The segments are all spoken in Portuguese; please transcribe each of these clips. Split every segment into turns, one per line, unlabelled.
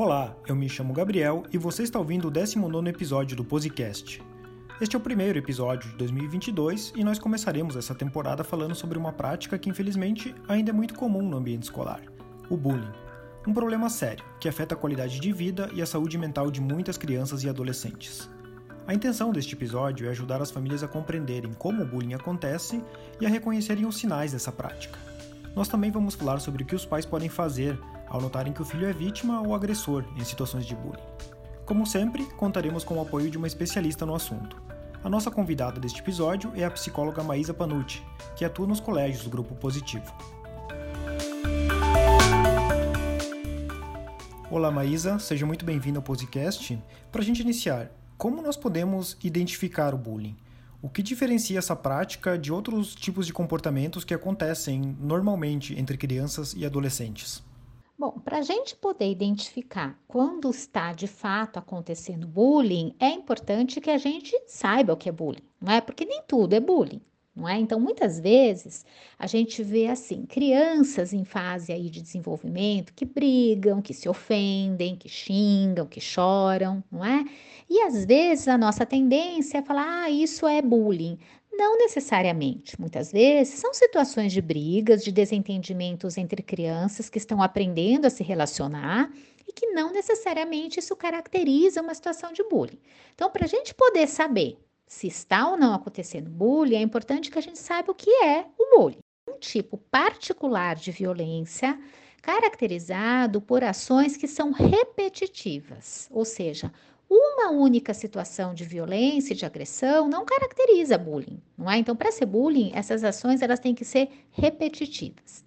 Olá, eu me chamo Gabriel e você está ouvindo o 19 episódio do Posicast. Este é o primeiro episódio de 2022 e nós começaremos essa temporada falando sobre uma prática que infelizmente ainda é muito comum no ambiente escolar: o bullying. Um problema sério que afeta a qualidade de vida e a saúde mental de muitas crianças e adolescentes. A intenção deste episódio é ajudar as famílias a compreenderem como o bullying acontece e a reconhecerem os sinais dessa prática. Nós também vamos falar sobre o que os pais podem fazer ao notarem que o filho é vítima ou agressor em situações de bullying. Como sempre, contaremos com o apoio de uma especialista no assunto. A nossa convidada deste episódio é a psicóloga Maísa Panucci, que atua nos colégios do Grupo Positivo. Olá, Maísa, seja muito bem-vinda ao podcast. Para a gente iniciar, como nós podemos identificar o bullying? O que diferencia essa prática de outros tipos de comportamentos que acontecem normalmente entre crianças e adolescentes?
Bom, para a gente poder identificar quando está de fato acontecendo bullying, é importante que a gente saiba o que é bullying, não é? Porque nem tudo é bullying, não é? Então, muitas vezes a gente vê assim, crianças em fase aí de desenvolvimento que brigam, que se ofendem, que xingam, que choram, não é? E às vezes a nossa tendência é falar, ah, isso é bullying. Não necessariamente. Muitas vezes são situações de brigas, de desentendimentos entre crianças que estão aprendendo a se relacionar e que não necessariamente isso caracteriza uma situação de bullying. Então, para a gente poder saber se está ou não acontecendo bullying, é importante que a gente saiba o que é o bullying. Um tipo particular de violência caracterizado por ações que são repetitivas, ou seja, uma única situação de violência de agressão não caracteriza bullying, não é? Então, para ser bullying, essas ações elas têm que ser repetitivas.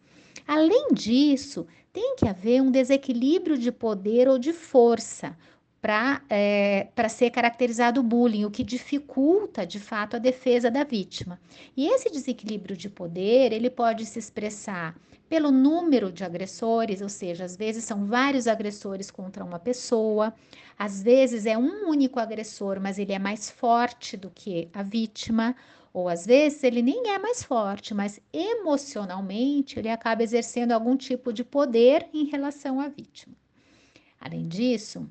Além disso, tem que haver um desequilíbrio de poder ou de força para é, ser caracterizado bullying, o que dificulta, de fato, a defesa da vítima. E esse desequilíbrio de poder, ele pode se expressar pelo número de agressores, ou seja, às vezes são vários agressores contra uma pessoa, às vezes é um único agressor, mas ele é mais forte do que a vítima, ou às vezes ele nem é mais forte, mas emocionalmente ele acaba exercendo algum tipo de poder em relação à vítima. Além disso,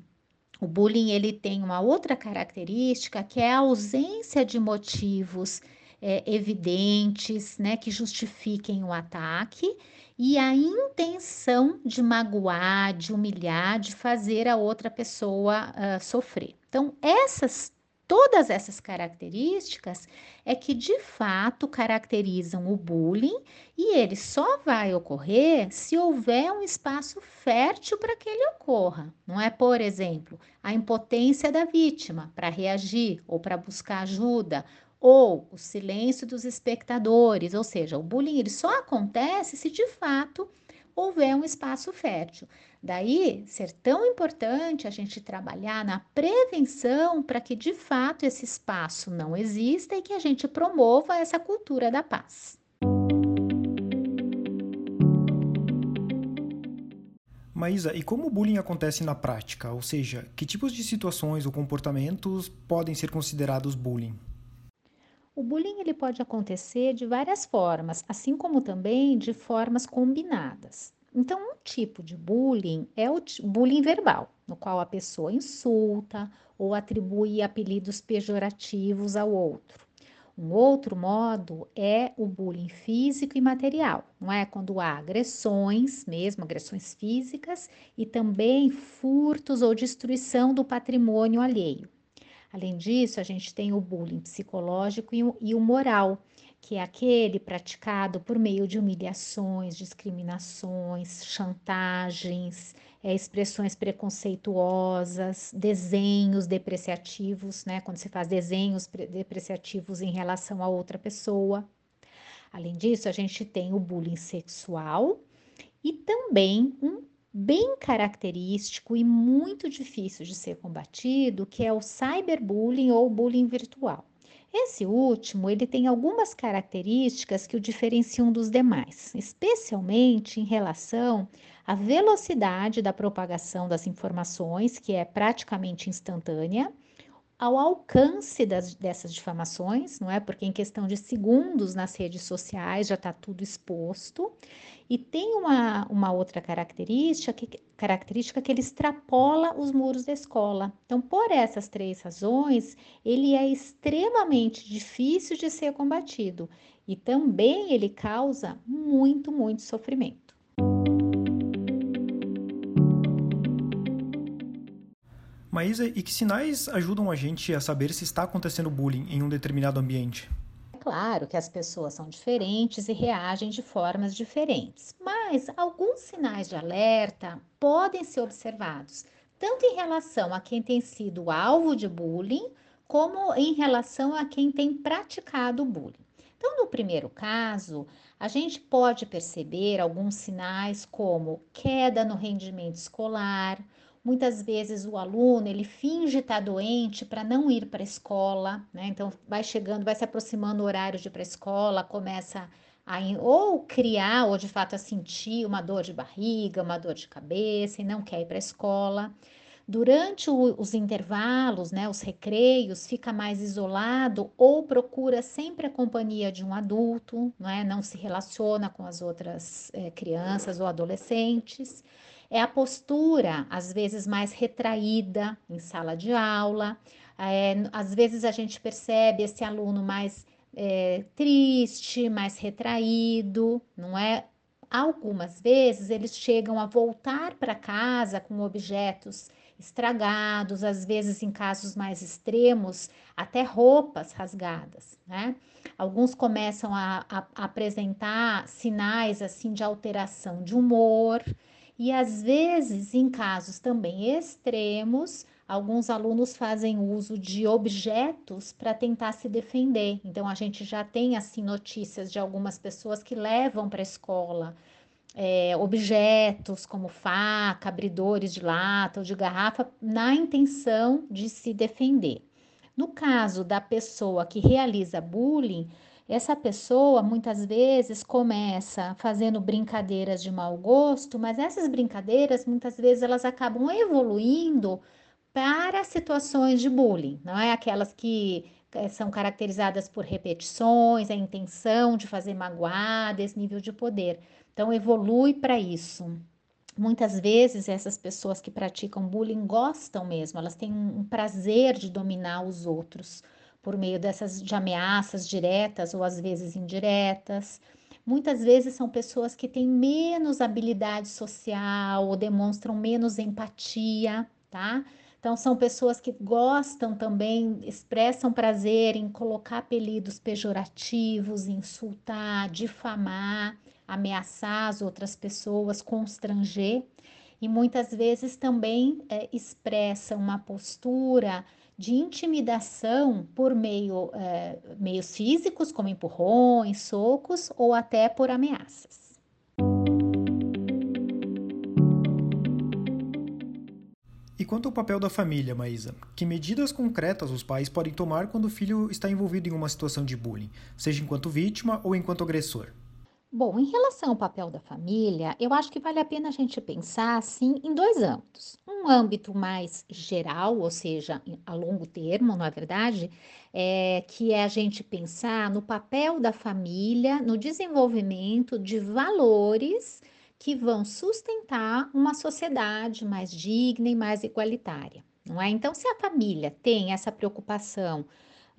o bullying ele tem uma outra característica que é a ausência de motivos é, evidentes, né, que justifiquem o ataque e a intenção de magoar, de humilhar, de fazer a outra pessoa uh, sofrer. Então, essas todas essas características é que de fato caracterizam o bullying e ele só vai ocorrer se houver um espaço fértil para que ele ocorra. Não é, por exemplo, a impotência da vítima para reagir ou para buscar ajuda ou o silêncio dos espectadores, ou seja, o bullying ele só acontece se de fato houver um espaço fértil. Daí ser tão importante a gente trabalhar na prevenção para que de fato esse espaço não exista e que a gente promova essa cultura da paz.
Maísa, e como o bullying acontece na prática? Ou seja, que tipos de situações ou comportamentos podem ser considerados bullying?
O bullying ele pode acontecer de várias formas, assim como também de formas combinadas. Então, um tipo de bullying é o bullying verbal, no qual a pessoa insulta ou atribui apelidos pejorativos ao outro. Um outro modo é o bullying físico e material, não é? Quando há agressões, mesmo agressões físicas, e também furtos ou destruição do patrimônio alheio. Além disso, a gente tem o bullying psicológico e o, e o moral, que é aquele praticado por meio de humilhações, discriminações, chantagens, é, expressões preconceituosas, desenhos depreciativos, né? Quando se faz desenhos depreciativos em relação a outra pessoa. Além disso, a gente tem o bullying sexual e também um bem característico e muito difícil de ser combatido, que é o cyberbullying ou bullying virtual. Esse último, ele tem algumas características que o diferenciam dos demais, especialmente em relação à velocidade da propagação das informações, que é praticamente instantânea, ao alcance das, dessas difamações, não é? Porque em questão de segundos nas redes sociais já está tudo exposto. E tem uma, uma outra característica que, característica que ele extrapola os muros da escola. Então, por essas três razões, ele é extremamente difícil de ser combatido e também ele causa muito, muito sofrimento.
Maísa, e que sinais ajudam a gente a saber se está acontecendo bullying em um determinado ambiente?
claro que as pessoas são diferentes e reagem de formas diferentes, mas alguns sinais de alerta podem ser observados, tanto em relação a quem tem sido alvo de bullying, como em relação a quem tem praticado bullying. Então, no primeiro caso, a gente pode perceber alguns sinais como queda no rendimento escolar, Muitas vezes o aluno ele finge estar doente para não ir para a escola, né? Então vai chegando, vai se aproximando o horário de ir para a escola, começa a ou criar ou de fato a sentir uma dor de barriga, uma dor de cabeça e não quer ir para a escola. Durante o, os intervalos, né, os recreios, fica mais isolado ou procura sempre a companhia de um adulto, não, é? não se relaciona com as outras é, crianças ou adolescentes. É a postura, às vezes mais retraída em sala de aula. É, às vezes a gente percebe esse aluno mais é, triste, mais retraído, não é? Algumas vezes eles chegam a voltar para casa com objetos estragados, às vezes em casos mais extremos, até roupas rasgadas, né? Alguns começam a, a, a apresentar sinais assim de alteração de humor, e às vezes, em casos também extremos, alguns alunos fazem uso de objetos para tentar se defender. Então, a gente já tem assim notícias de algumas pessoas que levam para a escola é, objetos como faca, abridores de lata ou de garrafa, na intenção de se defender. No caso da pessoa que realiza bullying, essa pessoa muitas vezes começa fazendo brincadeiras de mau gosto, mas essas brincadeiras muitas vezes elas acabam evoluindo para situações de bullying, não é aquelas que eh, são caracterizadas por repetições, a intenção de fazer magoar, esse nível de poder. Então evolui para isso. Muitas vezes essas pessoas que praticam bullying gostam mesmo, elas têm um prazer de dominar os outros por meio dessas de ameaças diretas ou às vezes indiretas. Muitas vezes são pessoas que têm menos habilidade social ou demonstram menos empatia, tá? Então, são pessoas que gostam também, expressam prazer em colocar apelidos pejorativos, insultar, difamar, ameaçar as outras pessoas, constranger. E muitas vezes também é, expressam uma postura de intimidação por meio, é, meios físicos, como empurrões, socos ou até por ameaças.
E quanto ao papel da família, Maísa? Que medidas concretas os pais podem tomar quando o filho está envolvido em uma situação de bullying, seja enquanto vítima ou enquanto agressor?
Bom, em relação ao papel da família, eu acho que vale a pena a gente pensar assim em dois âmbitos. Um âmbito mais geral, ou seja, a longo termo, não é verdade? É, que é a gente pensar no papel da família no desenvolvimento de valores que vão sustentar uma sociedade mais digna e mais igualitária, não é? Então, se a família tem essa preocupação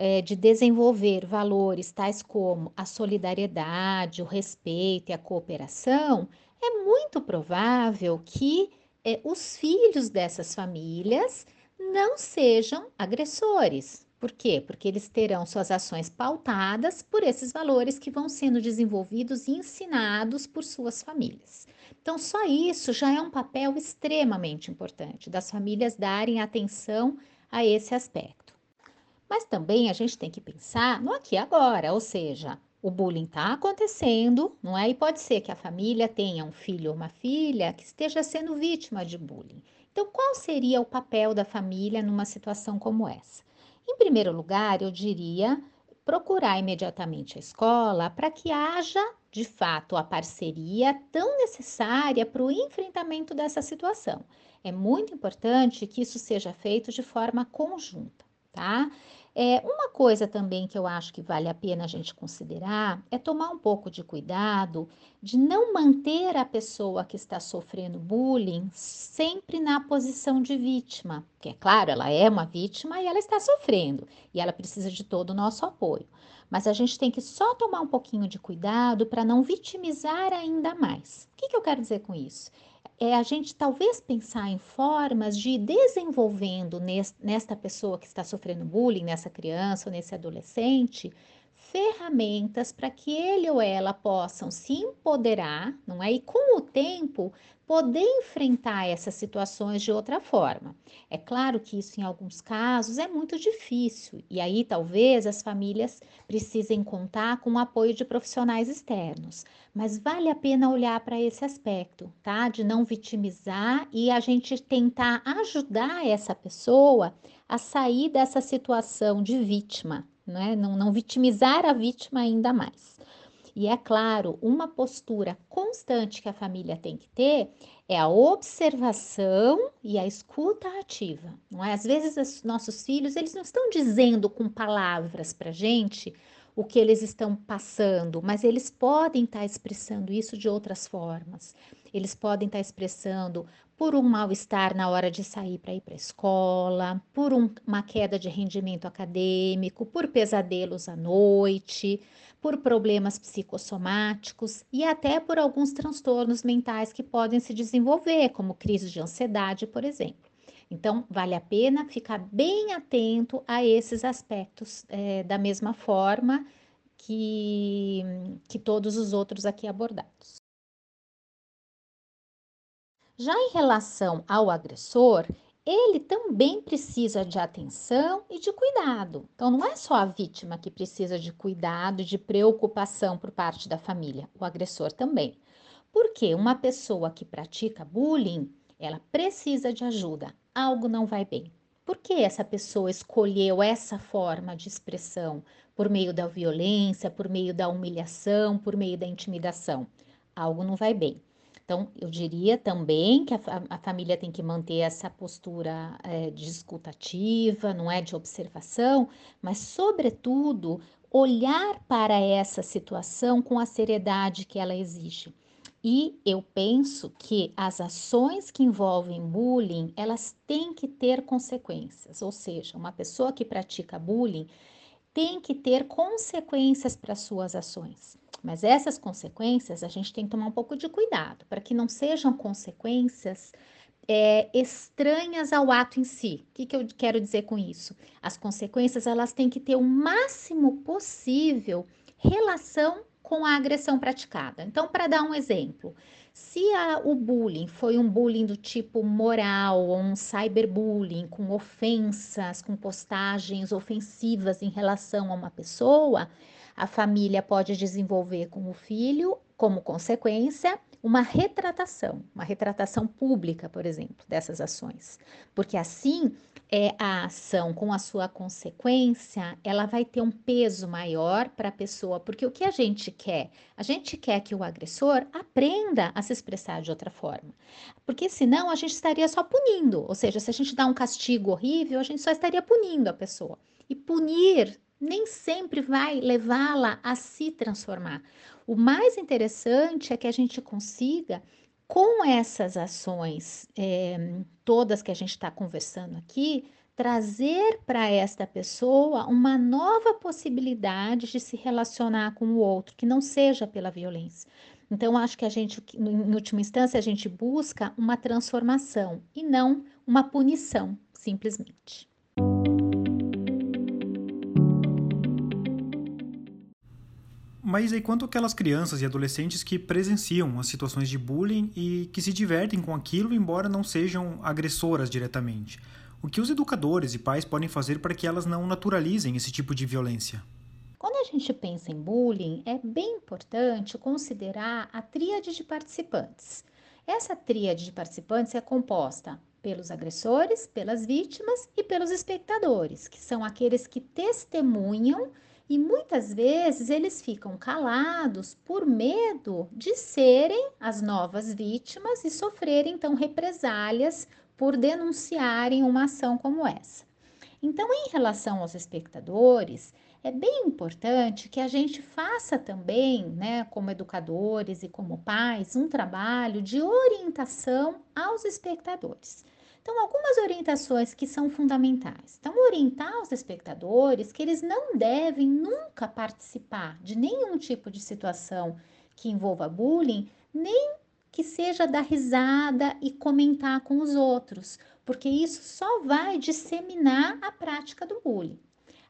é, de desenvolver valores tais como a solidariedade, o respeito e a cooperação, é muito provável que é, os filhos dessas famílias não sejam agressores. Por quê? Porque eles terão suas ações pautadas por esses valores que vão sendo desenvolvidos e ensinados por suas famílias. Então, só isso já é um papel extremamente importante das famílias darem atenção a esse aspecto. Mas também a gente tem que pensar no aqui e agora, ou seja, o bullying está acontecendo, não é? E pode ser que a família tenha um filho ou uma filha que esteja sendo vítima de bullying. Então, qual seria o papel da família numa situação como essa? Em primeiro lugar, eu diria procurar imediatamente a escola para que haja, de fato, a parceria tão necessária para o enfrentamento dessa situação. É muito importante que isso seja feito de forma conjunta tá? É, uma coisa também que eu acho que vale a pena a gente considerar é tomar um pouco de cuidado de não manter a pessoa que está sofrendo bullying sempre na posição de vítima, que é claro, ela é uma vítima e ela está sofrendo e ela precisa de todo o nosso apoio. Mas a gente tem que só tomar um pouquinho de cuidado para não vitimizar ainda mais. O que, que eu quero dizer com isso? É a gente talvez pensar em formas de ir desenvolvendo nesta pessoa que está sofrendo bullying, nessa criança ou nesse adolescente, ferramentas para que ele ou ela possam se empoderar, não é? E com o tempo poder enfrentar essas situações de outra forma. É claro que isso em alguns casos é muito difícil e aí talvez as famílias precisem contar com o apoio de profissionais externos, mas vale a pena olhar para esse aspecto, tá? De não vitimizar e a gente tentar ajudar essa pessoa a sair dessa situação de vítima, né? não, não vitimizar a vítima ainda mais. E é claro, uma postura constante que a família tem que ter é a observação e a escuta ativa. Não é? Às vezes os nossos filhos eles não estão dizendo com palavras para gente o que eles estão passando, mas eles podem estar tá expressando isso de outras formas. Eles podem estar tá expressando por um mal-estar na hora de sair para ir para a escola, por um, uma queda de rendimento acadêmico, por pesadelos à noite, por problemas psicossomáticos e até por alguns transtornos mentais que podem se desenvolver, como crise de ansiedade, por exemplo. Então, vale a pena ficar bem atento a esses aspectos é, da mesma forma que, que todos os outros aqui abordados. Já em relação ao agressor, ele também precisa de atenção e de cuidado. Então, não é só a vítima que precisa de cuidado, de preocupação por parte da família, o agressor também. Porque uma pessoa que pratica bullying, ela precisa de ajuda, algo não vai bem. Por que essa pessoa escolheu essa forma de expressão? Por meio da violência, por meio da humilhação, por meio da intimidação? Algo não vai bem. Então, eu diria também que a, a família tem que manter essa postura é, discutativa, não é de observação, mas, sobretudo, olhar para essa situação com a seriedade que ela exige. E eu penso que as ações que envolvem bullying, elas têm que ter consequências, ou seja, uma pessoa que pratica bullying tem que ter consequências para suas ações. Mas essas consequências a gente tem que tomar um pouco de cuidado para que não sejam consequências é, estranhas ao ato em si. O que, que eu quero dizer com isso? As consequências elas têm que ter o máximo possível relação com a agressão praticada. Então, para dar um exemplo, se a, o bullying foi um bullying do tipo moral ou um cyberbullying com ofensas, com postagens ofensivas em relação a uma pessoa, a família pode desenvolver com o filho, como consequência, uma retratação, uma retratação pública, por exemplo, dessas ações. Porque assim, é a ação com a sua consequência, ela vai ter um peso maior para a pessoa, porque o que a gente quer? A gente quer que o agressor aprenda a se expressar de outra forma. Porque senão a gente estaria só punindo, ou seja, se a gente dá um castigo horrível, a gente só estaria punindo a pessoa. E punir nem sempre vai levá-la a se transformar. O mais interessante é que a gente consiga, com essas ações, é, todas que a gente está conversando aqui, trazer para esta pessoa uma nova possibilidade de se relacionar com o outro, que não seja pela violência. Então, acho que a gente, em última instância, a gente busca uma transformação e não uma punição, simplesmente.
Mas aí quanto aquelas crianças e adolescentes que presenciam as situações de bullying e que se divertem com aquilo, embora não sejam agressoras diretamente? O que os educadores e pais podem fazer para que elas não naturalizem esse tipo de violência?
Quando a gente pensa em bullying, é bem importante considerar a tríade de participantes. Essa tríade de participantes é composta pelos agressores, pelas vítimas e pelos espectadores, que são aqueles que testemunham e muitas vezes eles ficam calados por medo de serem as novas vítimas e sofrerem então represálias por denunciarem uma ação como essa. Então, em relação aos espectadores, é bem importante que a gente faça também, né, como educadores e como pais, um trabalho de orientação aos espectadores. Então, algumas orientações que são fundamentais. Então, orientar os espectadores que eles não devem nunca participar de nenhum tipo de situação que envolva bullying, nem que seja dar risada e comentar com os outros, porque isso só vai disseminar a prática do bullying.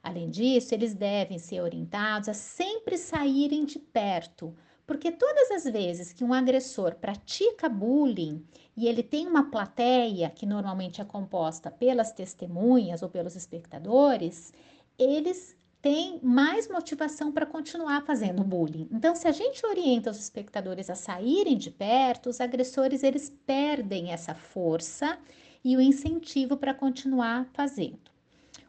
Além disso, eles devem ser orientados a sempre saírem de perto, porque todas as vezes que um agressor pratica bullying e ele tem uma plateia que normalmente é composta pelas testemunhas ou pelos espectadores, eles têm mais motivação para continuar fazendo bullying. Então, se a gente orienta os espectadores a saírem de perto, os agressores eles perdem essa força e o incentivo para continuar fazendo.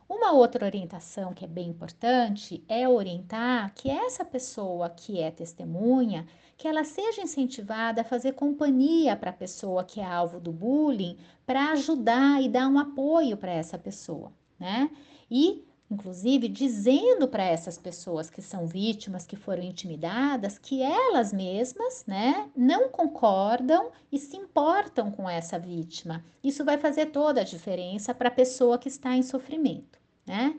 Uma outra orientação que é bem importante é orientar que essa pessoa que é testemunha, que ela seja incentivada a fazer companhia para a pessoa que é alvo do bullying, para ajudar e dar um apoio para essa pessoa, né? E inclusive dizendo para essas pessoas que são vítimas, que foram intimidadas, que elas mesmas, né, não concordam e se importam com essa vítima. Isso vai fazer toda a diferença para a pessoa que está em sofrimento, né?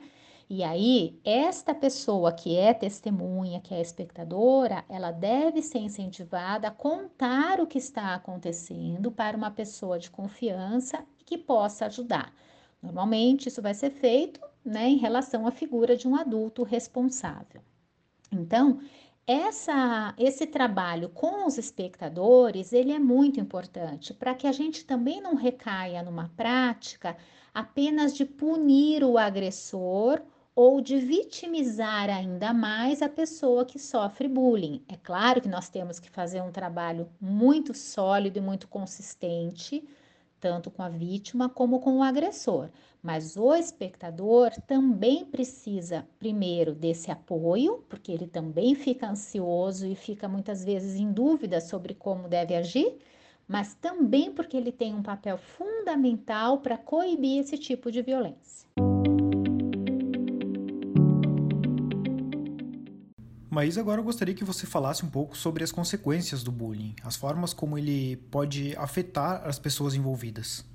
E aí, esta pessoa que é testemunha, que é espectadora, ela deve ser incentivada a contar o que está acontecendo para uma pessoa de confiança que possa ajudar. Normalmente, isso vai ser feito né, em relação à figura de um adulto responsável. Então, essa, esse trabalho com os espectadores, ele é muito importante para que a gente também não recaia numa prática apenas de punir o agressor ou de vitimizar ainda mais a pessoa que sofre bullying. É claro que nós temos que fazer um trabalho muito sólido e muito consistente tanto com a vítima como com o agressor. Mas o espectador também precisa, primeiro, desse apoio, porque ele também fica ansioso e fica muitas vezes em dúvida sobre como deve agir, mas também porque ele tem um papel fundamental para coibir esse tipo de violência.
Mas agora eu gostaria que você falasse um pouco sobre as consequências do bullying, as formas como ele pode afetar as pessoas envolvidas.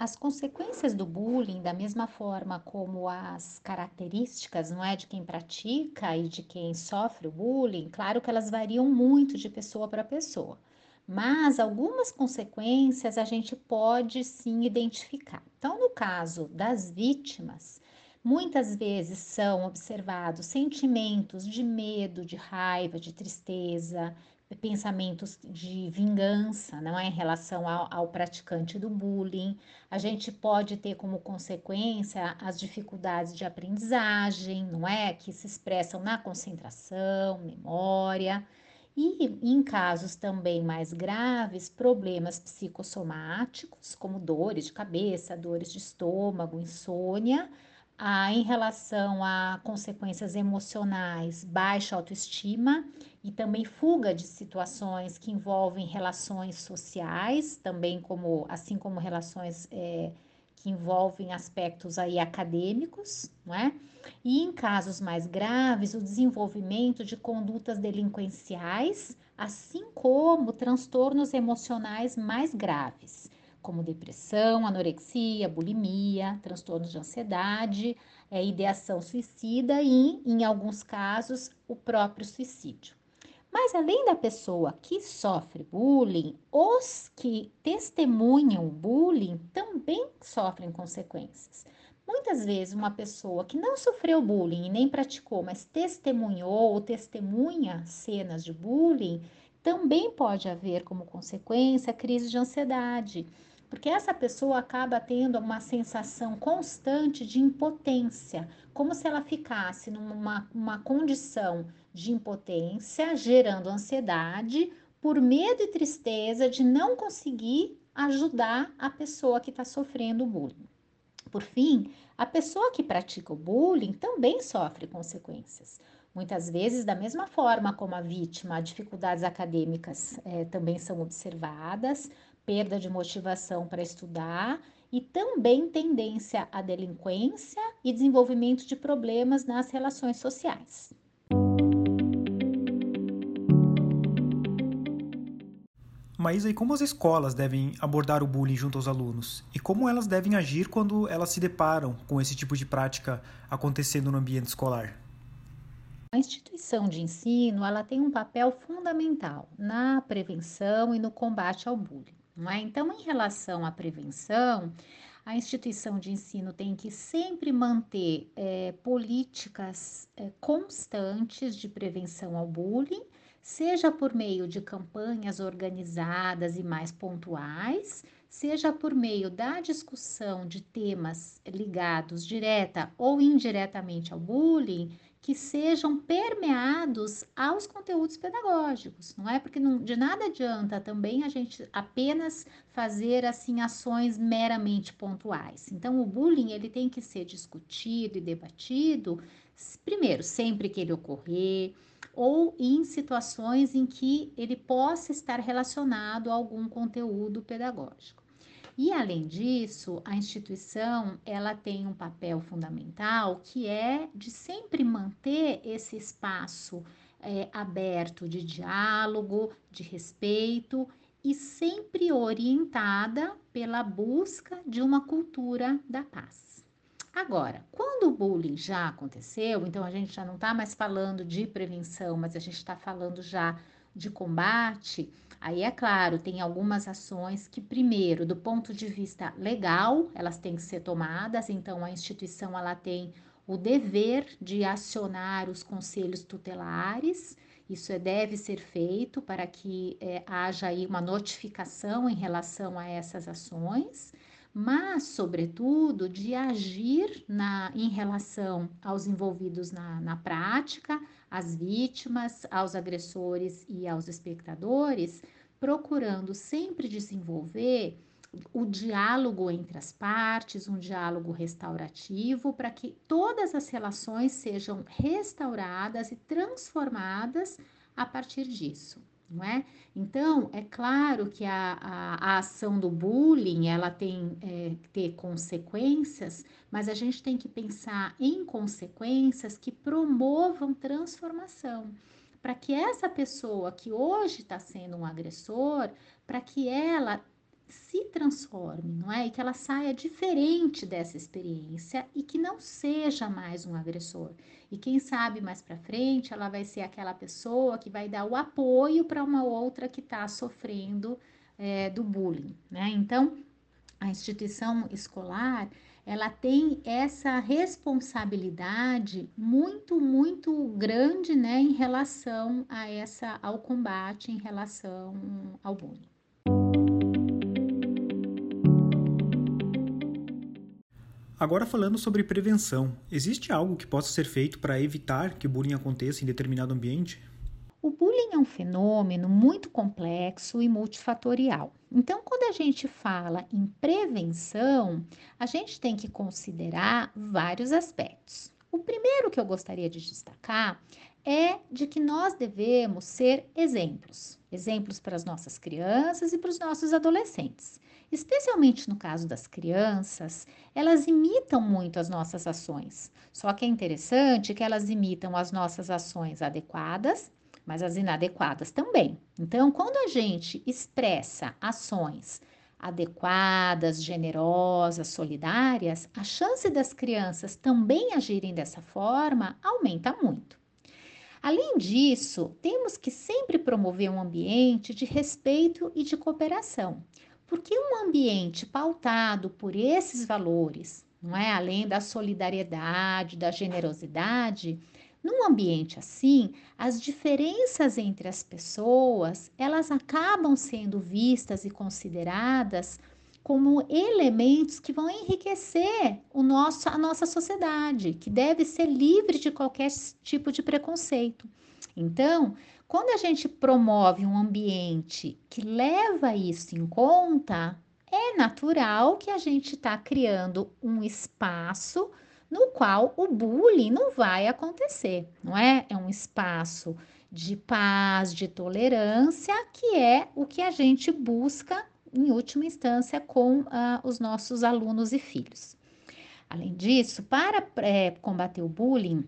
As consequências do bullying, da mesma forma como as características, não é, de quem pratica e de quem sofre o bullying, claro que elas variam muito de pessoa para pessoa. Mas algumas consequências a gente pode sim identificar. Então, no caso das vítimas, Muitas vezes são observados sentimentos de medo, de raiva, de tristeza, pensamentos de vingança, não é em relação ao, ao, praticante do bullying. A gente pode ter como consequência as dificuldades de aprendizagem, não é, que se expressam na concentração, memória. E em casos também mais graves, problemas psicossomáticos, como dores de cabeça, dores de estômago, insônia ah, em relação a consequências emocionais, baixa autoestima e também fuga de situações que envolvem relações sociais, também como assim como relações é, que envolvem aspectos aí acadêmicos, não é? E em casos mais graves, o desenvolvimento de condutas delinquenciais, assim como transtornos emocionais mais graves como depressão, anorexia, bulimia, transtornos de ansiedade, é, ideação suicida e, em alguns casos, o próprio suicídio. Mas além da pessoa que sofre bullying, os que testemunham bullying também sofrem consequências. Muitas vezes, uma pessoa que não sofreu bullying e nem praticou, mas testemunhou ou testemunha cenas de bullying, também pode haver como consequência crise de ansiedade, porque essa pessoa acaba tendo uma sensação constante de impotência, como se ela ficasse numa uma condição de impotência, gerando ansiedade, por medo e tristeza de não conseguir ajudar a pessoa que está sofrendo o bullying. Por fim, a pessoa que pratica o bullying também sofre consequências. Muitas vezes, da mesma forma como a vítima, dificuldades acadêmicas é, também são observadas, perda de motivação para estudar e também tendência à delinquência e desenvolvimento de problemas nas relações sociais.
Mas e como as escolas devem abordar o bullying junto aos alunos? E como elas devem agir quando elas se deparam com esse tipo de prática acontecendo no ambiente escolar?
A instituição de ensino ela tem um papel fundamental na prevenção e no combate ao bullying. Não é? Então, em relação à prevenção, a instituição de ensino tem que sempre manter é, políticas é, constantes de prevenção ao bullying, seja por meio de campanhas organizadas e mais pontuais, seja por meio da discussão de temas ligados direta ou indiretamente ao bullying que sejam permeados aos conteúdos pedagógicos, não é? Porque não, de nada adianta também a gente apenas fazer assim ações meramente pontuais. Então, o bullying ele tem que ser discutido e debatido, primeiro, sempre que ele ocorrer, ou em situações em que ele possa estar relacionado a algum conteúdo pedagógico. E além disso, a instituição ela tem um papel fundamental que é de sempre manter esse espaço é, aberto de diálogo, de respeito e sempre orientada pela busca de uma cultura da paz. Agora, quando o bullying já aconteceu, então a gente já não está mais falando de prevenção, mas a gente está falando já de combate, Aí é claro, tem algumas ações que, primeiro, do ponto de vista legal, elas têm que ser tomadas, então a instituição ela tem o dever de acionar os conselhos tutelares. Isso é, deve ser feito para que é, haja aí uma notificação em relação a essas ações, mas, sobretudo, de agir na, em relação aos envolvidos na, na prática, às vítimas, aos agressores e aos espectadores, procurando sempre desenvolver o diálogo entre as partes, um diálogo restaurativo, para que todas as relações sejam restauradas e transformadas a partir disso. Não é? Então, é claro que a, a, a ação do bullying ela tem é, que ter consequências, mas a gente tem que pensar em consequências que promovam transformação para que essa pessoa que hoje está sendo um agressor, para que ela se transforme, não é? E que ela saia diferente dessa experiência e que não seja mais um agressor. E quem sabe mais para frente ela vai ser aquela pessoa que vai dar o apoio para uma outra que está sofrendo é, do bullying, né? Então, a instituição escolar ela tem essa responsabilidade muito, muito grande, né, em relação a essa, ao combate, em relação ao bullying.
Agora falando sobre prevenção, existe algo que possa ser feito para evitar que o bullying aconteça em determinado ambiente?
O bullying é um fenômeno muito complexo e multifatorial. Então, quando a gente fala em prevenção, a gente tem que considerar vários aspectos. O primeiro que eu gostaria de destacar é de que nós devemos ser exemplos, exemplos para as nossas crianças e para os nossos adolescentes. Especialmente no caso das crianças, elas imitam muito as nossas ações. Só que é interessante que elas imitam as nossas ações adequadas mas as inadequadas também. Então, quando a gente expressa ações adequadas, generosas, solidárias, a chance das crianças também agirem dessa forma aumenta muito. Além disso, temos que sempre promover um ambiente de respeito e de cooperação, porque um ambiente pautado por esses valores, não é, além da solidariedade, da generosidade, num ambiente assim, as diferenças entre as pessoas, elas acabam sendo vistas e consideradas como elementos que vão enriquecer o nosso, a nossa sociedade, que deve ser livre de qualquer tipo de preconceito. Então, quando a gente promove um ambiente que leva isso em conta, é natural que a gente está criando um espaço no qual o bullying não vai acontecer, não é? É um espaço de paz, de tolerância, que é o que a gente busca em última instância, com ah, os nossos alunos e filhos. Além disso, para é, combater o bullying,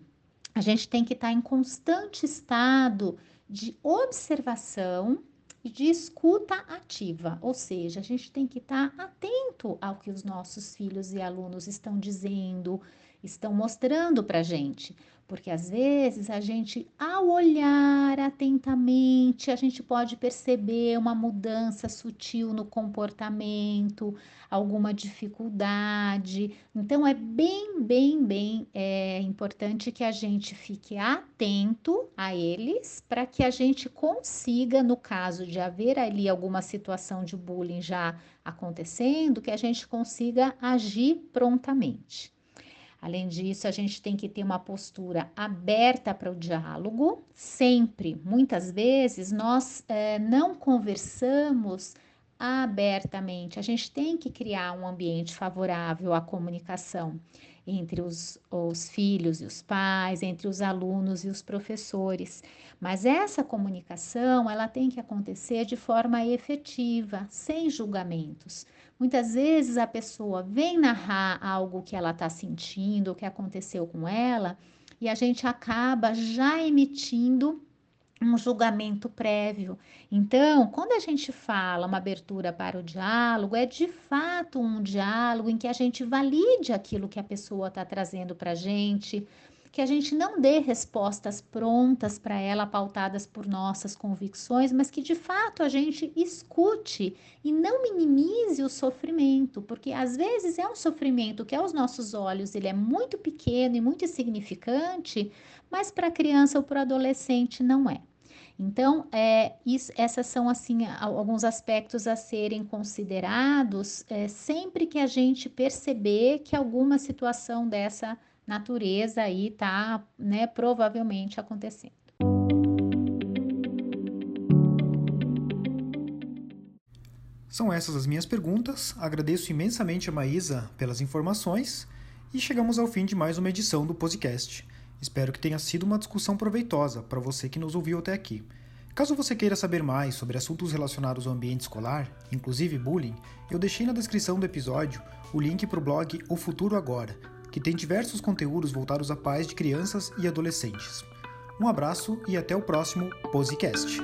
a gente tem que estar em constante estado de observação e de escuta ativa, ou seja, a gente tem que estar atento ao que os nossos filhos e alunos estão dizendo, estão mostrando para a gente. Porque às vezes a gente, ao olhar atentamente, a gente pode perceber uma mudança sutil no comportamento, alguma dificuldade. Então é bem, bem, bem é, importante que a gente fique atento a eles para que a gente consiga, no caso de haver ali alguma situação de bullying já acontecendo, que a gente consiga agir prontamente. Além disso, a gente tem que ter uma postura aberta para o diálogo, sempre. Muitas vezes nós é, não conversamos abertamente. A gente tem que criar um ambiente favorável à comunicação entre os, os filhos e os pais, entre os alunos e os professores. Mas essa comunicação, ela tem que acontecer de forma efetiva, sem julgamentos. Muitas vezes a pessoa vem narrar algo que ela está sentindo, o que aconteceu com ela, e a gente acaba já emitindo um julgamento prévio. Então, quando a gente fala uma abertura para o diálogo, é de fato um diálogo em que a gente valide aquilo que a pessoa está trazendo para a gente, que a gente não dê respostas prontas para ela, pautadas por nossas convicções, mas que de fato a gente escute e não minimize o sofrimento, porque às vezes é um sofrimento que aos nossos olhos ele é muito pequeno e muito insignificante, mas para a criança ou para o adolescente não é. Então, é, isso, essas são assim alguns aspectos a serem considerados é, sempre que a gente perceber que alguma situação dessa natureza aí tá, né, provavelmente acontecendo.
São essas as minhas perguntas. Agradeço imensamente a Maísa pelas informações e chegamos ao fim de mais uma edição do podcast. Espero que tenha sido uma discussão proveitosa para você que nos ouviu até aqui. Caso você queira saber mais sobre assuntos relacionados ao ambiente escolar, inclusive bullying, eu deixei na descrição do episódio o link para o blog O Futuro Agora, que tem diversos conteúdos voltados a pais de crianças e adolescentes. Um abraço e até o próximo Posecast.